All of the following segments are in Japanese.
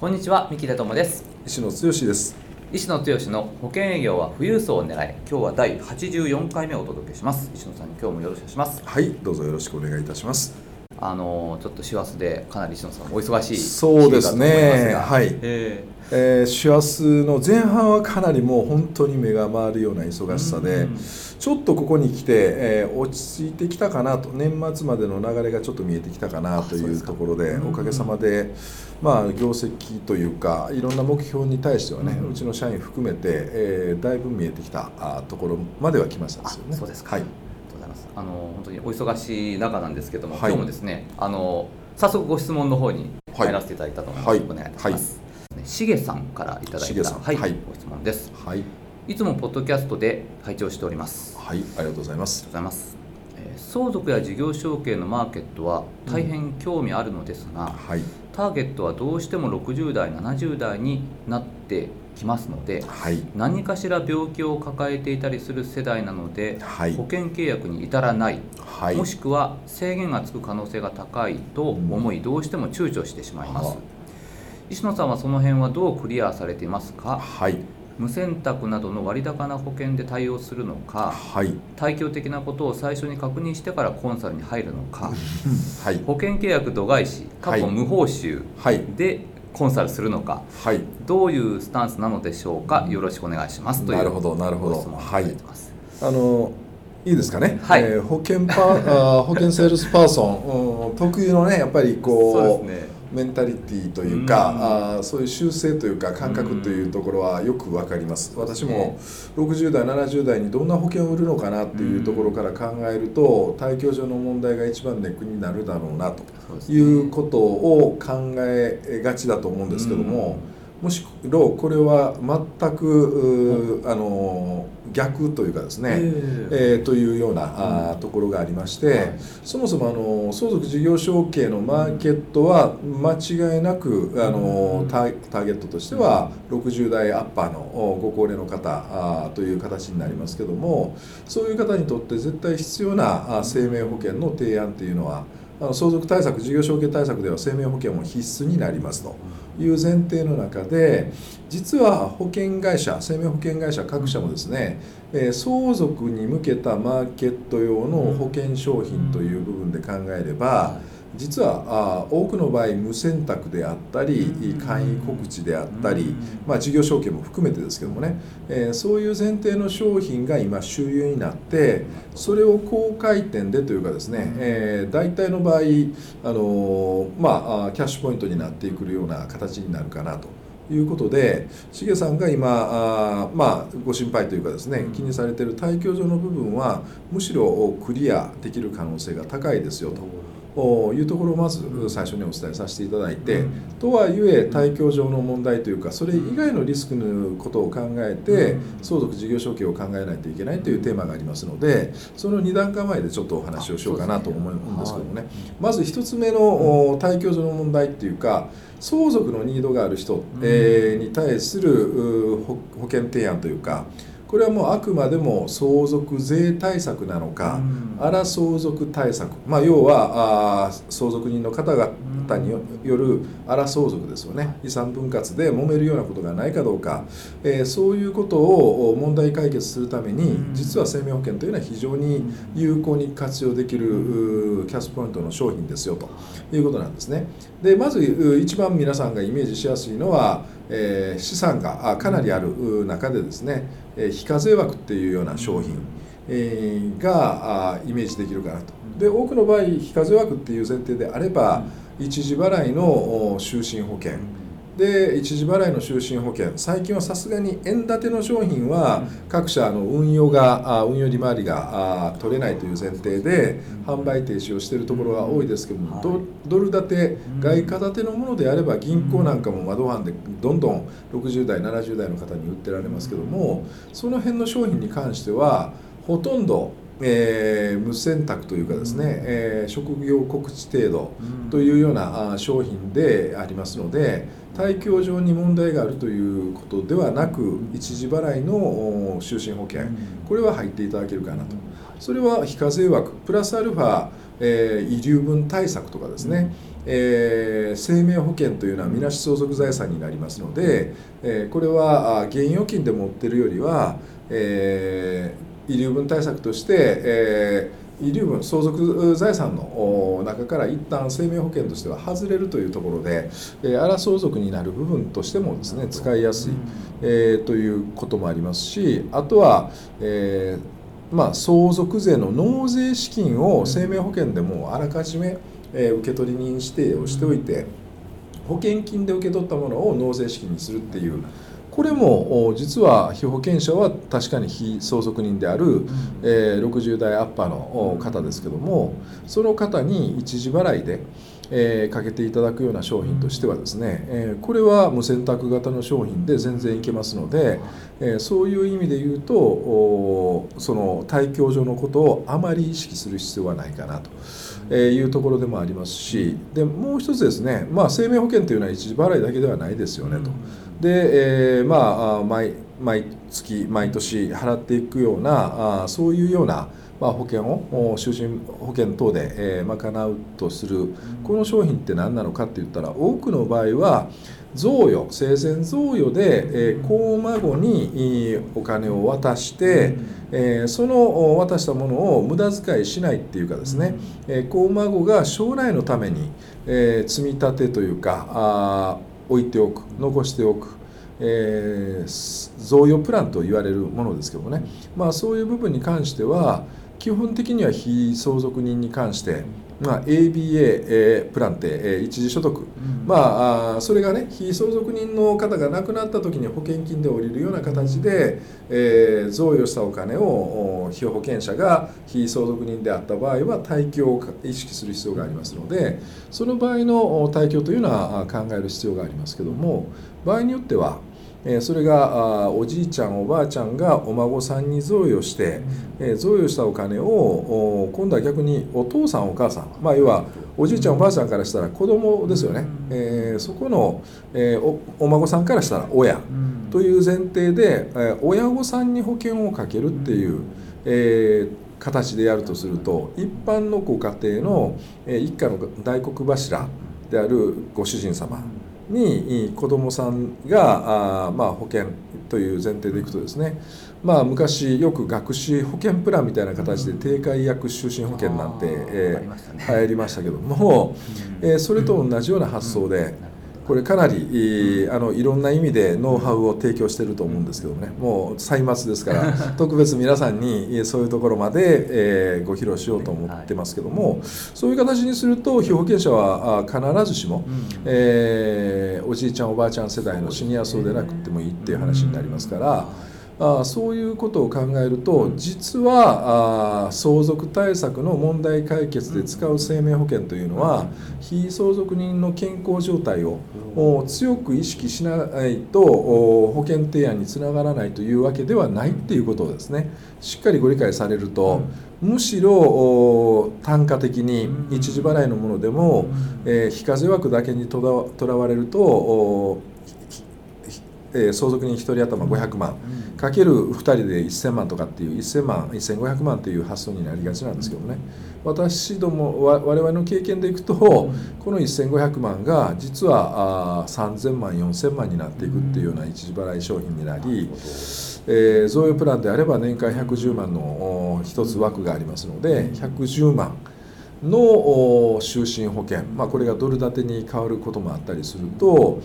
こんにちは三木田智です。石野剛です。石野剛の保険営業は富裕層を狙い今日は第84回目をお届けします。石野さんに今日もよろしくお願いします。はいどうぞよろしくお願いいたしますあのちょっと師走でかなり石野さんお忙しいそうですね。はい。ええ。ー、師走の前半はかなりもう本当に目が回るような忙しさで、ちょっとここに来て、えー、落ち着いてきたかなと年末までの流れがちょっと見えてきたかなというところでおかげさまで、まあ、業績というかいろんな目標に対してはね、うちの社員含めて、えー、だいぶ見えてきたあところまでは来ましたですよね。そうですか、はいあの本当にお忙しい中なんですけども、はい、今日もですねあの早速ご質問の方に入らせていただいたと思います、はい、お願いいたします、はい、しげさんからいただいた、はい、はい、ご質問です、はい、いつもポッドキャストで拝聴しております。はい。ありがとうございます。ありがとうございます。相続や事業承継のマーケットは大変興味あるのですが、うんはい、ターゲットはどうしても60代70代になってきますので、はい、何かしら病気を抱えていたりする世代なので、はい、保険契約に至らない、はい、もしくは制限がつく可能性が高いと思い、どうしても躊躇してしまいます。石野さんはその辺はどうクリアされていますか、はい、無選択などの割高な保険で対応するのか、はい、体況的なことを最初に確認してからコンサルに入るのか、はい、保険契約度外視かつ無報酬でコンサルするのか、はい、どういうスタンスなのでしょうかよろしくお願いしますというなるほどなるほど。はいあのいいですかね、はい。えー、保険パあ保険セールスパーソン、うん、特有のねやっぱりこう、ね、メンタリティというか、うん、あそういう習性というか感覚というところはよく分かります、私も60代70代にどんな保険を売るのかなっていうところから考えると退去上の問題が一番ネックになるだろうなということを考えがちだと思うんですけども。うん。むしろこれは全く、あの逆というかですね、えー、えー、というような、あところがありまして、はい、そもそもあの相続事業承継のマーケットは間違いなくあのターゲットとしては60代アッパーのご高齢の方あという形になりますけどもそういう方にとって絶対必要な生命保険の提案っていうのはあの相続対策事業承継対策では生命保険も必須になりますという前提の中で実は保険会社生命保険会社各社もですね、え相続に向けたマーケット用の保険商品という部分で考えれば、実はあ多くの場合無選択であったり簡易告知であったり、まあ、事業承継も含めてですけどもね、えー、そういう前提の商品が今主流になってそれを高回転でというかですね、えー、大体の場合、あのまあ、キャッシュポイントになってくるような形になるかなと。いうことで、しげさんが今あ、まあ、ご心配というかですね気にされている退去上の部分はむしろクリアできる可能性が高いですよと。いうところをまず最初にお伝えさせていただいて、とはいえ退去上の問題というかそれ以外のリスクのことを考えて相続事業承継を考えないといけないというテーマがありますのでその2段階前でちょっとお話をしようかなと思うんですけどもね。まず1つ目の退去上の問題っていうか相続のニードがある人、えに対する保険提案というかこれはもうあくまでも相続税対策なのか、荒相続対策、まあ、要はあ相続人の方々による荒相続ですよね。遺産分割で揉めるようなことがないかどうか、えー、そういうことを問題解決するために実は生命保険というのは非常に有効に活用できるキャスポイントの商品ですよと。いうことなんですね。でまず一番皆さんがイメージしやすいのは、えー、資産がかなりある中でですね非課税枠っていうような商品がイメージできるかなと。で多くの場合非課税枠っていう前提であれば一時払いの就寝保険で一時払いの就寝保険。最近はさすがに円建ての商品は各社の運用が運用利回りが取れないという前提で販売停止をしているところが多いですけども、ドル建て外貨建てのものであれば銀行なんかも窓販でどんどん60代70代の方に売ってられますけどもその辺の商品に関してはほとんどえー、無選択というかですね、えー、職業告知程度というような商品でありますので対境上に問題があるということではなく一時払いの就寝保険。これは入っていただけるかなと。それは非課税枠。プラスアルファ、えー、遺留分対策とかですね、えー、生命保険というのはみなし相続財産になりますので、えー、これは現預金で持ってるよりは、えー遺留分対策として、えー、遺留分相続財産の中から一旦生命保険としては外れるというところで、えー、荒相続になる部分としてもですね使いやすい、えー、ということもありますしあとは、えーまあ、相続税の納税資金を生命保険でもあらかじめ、えー、受取人指定をしておいて保険金で受け取ったものを納税資金にするっていうこれも実は被保険者は確かに非相続人である、えー、60代アッパーの方ですけどもその方に一時払いで、えー、かけていただくような商品としてはですね、えー、これは無選択型の商品で全然いけますので、えー、そういう意味で言うとその対境上のことをあまり意識する必要はないかなと。えいうところでもありますしでもう一つですね、まあ、生命保険というのは一時払いだけではないですよねと。で、えー、まあ毎毎月毎年払っていくようなあそういうような、まあ、保険を就寝保険等で、えー、賄うとする。この商品って何なのかって言ったら多くの場合は贈与生前贈与で、えー、子孫にお金を渡して、えー、その渡したものを無駄遣いしないっていうかですね、えー、子孫が将来のために、えー、積み立てというかあ置いておく残しておく、えー、贈与プランと言われるものですけどもね、まあ、そういう部分に関しては基本的には非相続人に関してまあ、ABA プランって、一時所得、うん、まあ、それがね非相続人の方が亡くなった時に保険金で下りるような形で、えー、贈与したお金を被保険者が非相続人であった場合は退去を意識する必要がありますのでその場合の退去というのは考える必要がありますけども場合によってはえそれがおじいちゃんおばあちゃんがお孫さんに贈与して、え贈与したお金を今度は逆にお父さんお母さんまあ要はおじいちゃんおばあちゃんからしたら子供ですよね、えそこの、えおお孫さんからしたら親という前提で、え親御さんに保険をかけるっていう、え形でやるとすると一般のご家庭の一家の大黒柱であるご主人様に子どもさんがあ、まあ、保険という前提でいくとですね、まあ、昔よく学資保険プランみたいな形で低解約就寝保険なんて、えー、流行りましたけども、えー、それと同じような発想で。これかなりあのいろんな意味でノウハウを提供してると思うんですけどね。もう歳末ですから 特別皆さんにそういうところまで、えー、ご披露しようと思ってますけども、そういう形にすると被保険者は必ずしも、えー、おじいちゃんおばあちゃん世代のシニア層でなくてもいいっていう話になりますから。あそういうことを考えると実はあ相続対策の問題解決で使う生命保険というのは非相続人の健康状態を強く意識しないと保険提案につながらないというわけではないっていうことをですね。しっかりご理解されるとむしろ単価的に一時払いのものでも、えー、非課税枠だけにとらわれるとえー、相続人1人頭500万、かける2人で1000万とかっていう1000万1500万という発想になりがちなんですけどね。私ども我々の経験でいくと、この1500万が実は3000万4000万になっていくっていうような一時払い商品になり、え、贈与プランであれば年間110万の1つ枠がありますので110万の就寝保険、まあ、これがドル建てに変わることもあったりすると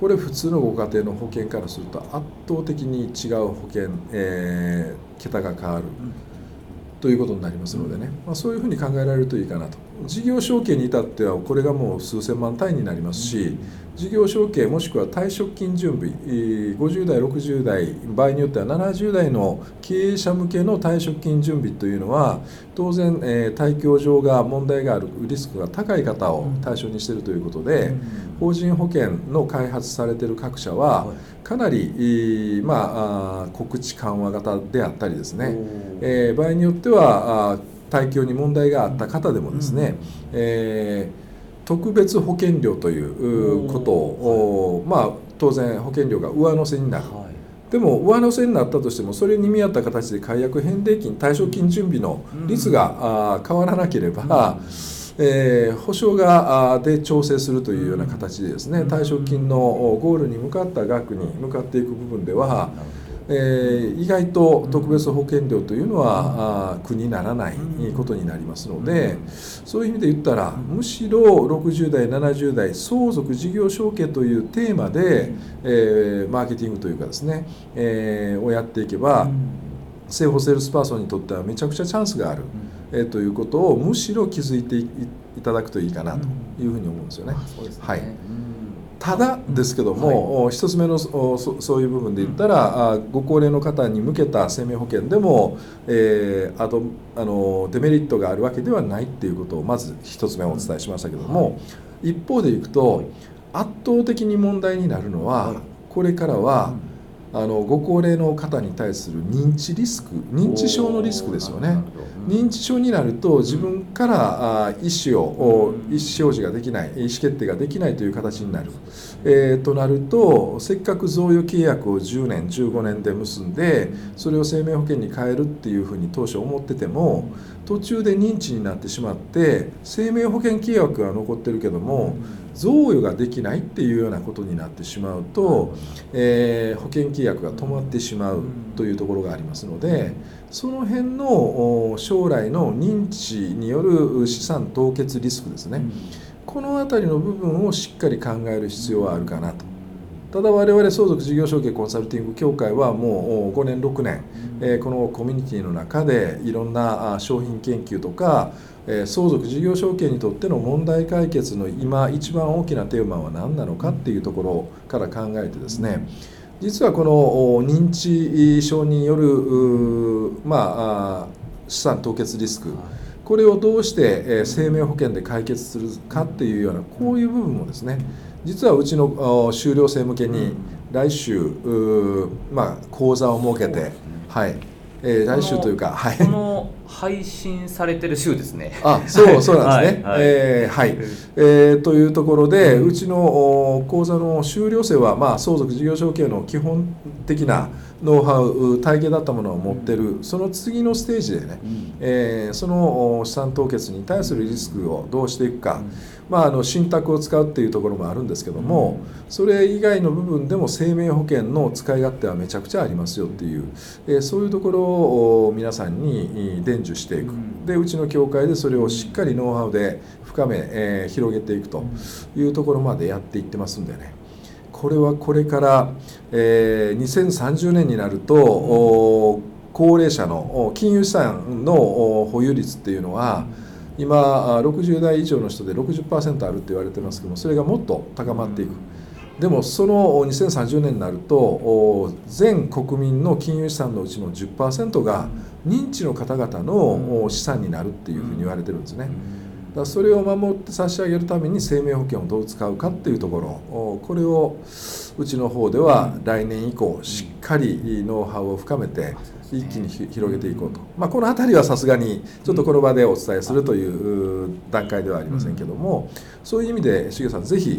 これ普通のご家庭の保険からすると圧倒的に違う保険、えー、桁が変わるということになりますのでね、まあ、そういうふうに考えられるといいかなと。事業承継に至ってはこれがもう数千万単位になりますし、事業承継もしくは退職金準備50代60代場合によっては70代の経営者向けの退職金準備というのは当然、えー、退去上が問題があるリスクが高い方を対象にしているということで、法人保険の開発されている各社はかなり、まあ、告知緩和型であったりですね、えー、場合によっては退去に問題があった方でもですね、えー特別保険料ということを、まあ、当然保険料が上乗せになる、はい、でも上乗せになったとしてもそれに見合った形で解約返礼金退職金準備の率が、うん、変わらなければ、うん、えー、保障額で調整するというような形でですね退職金のゴールに向かった額に向かっていく部分では、えー、意外と特別保険料というのは、あ苦にならないことになりますので、そういう意味で言ったらむしろ60代70代相続事業承継というテーマで、えー、マーケティングというかですね、えー、をやっていけば、生保セールスパーソンにとってはめちゃくちゃチャンスがある、えー、ということをむしろ気づいていただくといいかなというふうに思うんですよね。はいただですけども、はい、1つ目のそそういう部分で言ったら、うん、ご高齢の方に向けた生命保険でも、えー、あとあのデメリットがあるわけではないっていうことをまず1つ目お伝えしましたけども、うん、一方でいくと圧倒的に問題になるのは、これからは、あのご高齢の方に対する認知リスク認知症のリスクですよね。認知症になると自分から意思を意思表示ができない意思決定ができないという形になる、えー、となるとせっかく贈与契約を10年15年で結んでそれを生命保険に変えるっていうふうに当初思ってても途中で認知になってしまって生命保険契約は残ってるけども贈与ができないっていうようなことになってしまうと、えー、保険契約が止まってしまうというところがありますのでその辺の将来の認知による資産凍結リスクですね、この辺りの部分をしっかり考える必要はあるかなと。ただ我々相続事業承継コンサルティング協会はもう5年6年、えこのコミュニティの中でいろんな商品研究とかえ相続事業承継にとっての問題解決の今一番大きなテーマは何なのかっていうところから考えてですね実はこの認知症によるまあ資産凍結リスクこれをどうして生命保険で解決するかっていうようなこういう部分もですね実はうちの修了生向けに来週まあ講座を設けてはい。えー、来週というか、はい、この配信されてる週ですね。あ、そう そうなんですね。はい、えー、はい、えー、というところで、うちの講座の修了生はまあ相続事業承継の基本的なノウハウ体系だったものを持ってる、その次のステージでね、うん、えー、その資産凍結に対するリスクをどうしていくか。うんまあ、あの信託を使うっていうところもあるんですけども、それ以外の部分でも生命保険の使い勝手はめちゃくちゃありますよっていう、えそういうところを皆さんに伝授していくでうちの協会でそれをしっかりノウハウで深め、えー、広げていくというところまでやっていってますんでねこれはこれから、えー、2030年になると、高齢者の金融資産の保有率っていうのは、今60代以上の人で60%あるって言われてますけどもそれがもっと高まっていく。でもその2030年になると全国民の金融資産のうちの10%が認知の方々の資産になるっていうふうに言われてるんですね。だそれを守って差し上げるために生命保険をどう使うかっていうところ。これをうちの方では来年以降しっかりノウハウを深めて一気に広げていこうと、まあ、この辺りはさすがにちょっとこの場でお伝えするという段階ではありませんけども、そういう意味で重さんぜひ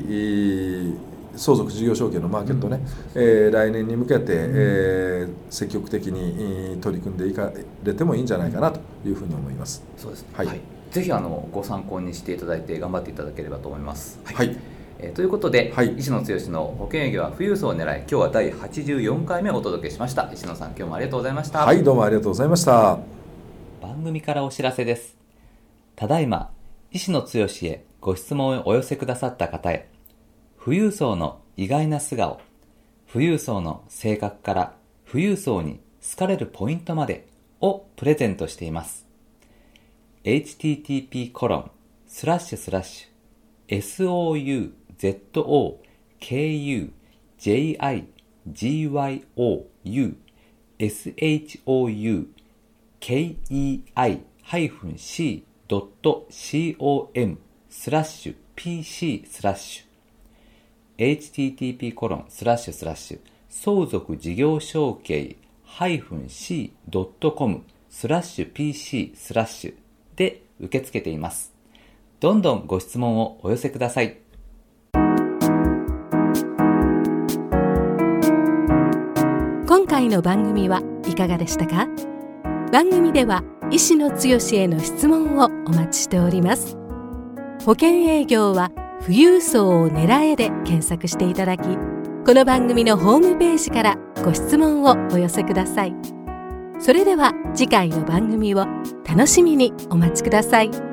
相続事業承継のマーケットね、うん、えー、来年に向けて、えー、積極的に取り組んでいかれてもいいんじゃないかなというふうに思います。そうですね、はい、はい、ぜひあのご参考にしていただいて頑張っていただければと思います。はい、はい。えー、ということで、はい、石野剛の保険営業は富裕層を狙い今日は第84回目お届けしました。石野さん今日もありがとうございました。はいどうもありがとうございました。番組からお知らせです。ただいま石野剛へご質問をお寄せくださった方へ富裕層の意外な素顔。富裕層の性格から富裕層に好かれるポイントまでをプレゼントしています。http コロンスラッシュスラッシュ souzokujigyou shoukei-c.com スラッシュ pc スラッシュ。Http コロンスラッシュスラッシュ相続事業承継 -c.com スラッシュ pc スラッシュで受け付けています。どんどんご質問をお寄せください。今回の番組はいかがでしたか？番組では医師の強への質問をお待ちしております保険営業は富裕層を狙えで検索していただきこの番組のホームページからご質問をお寄せくださいそれでは次回の番組を楽しみにお待ちください。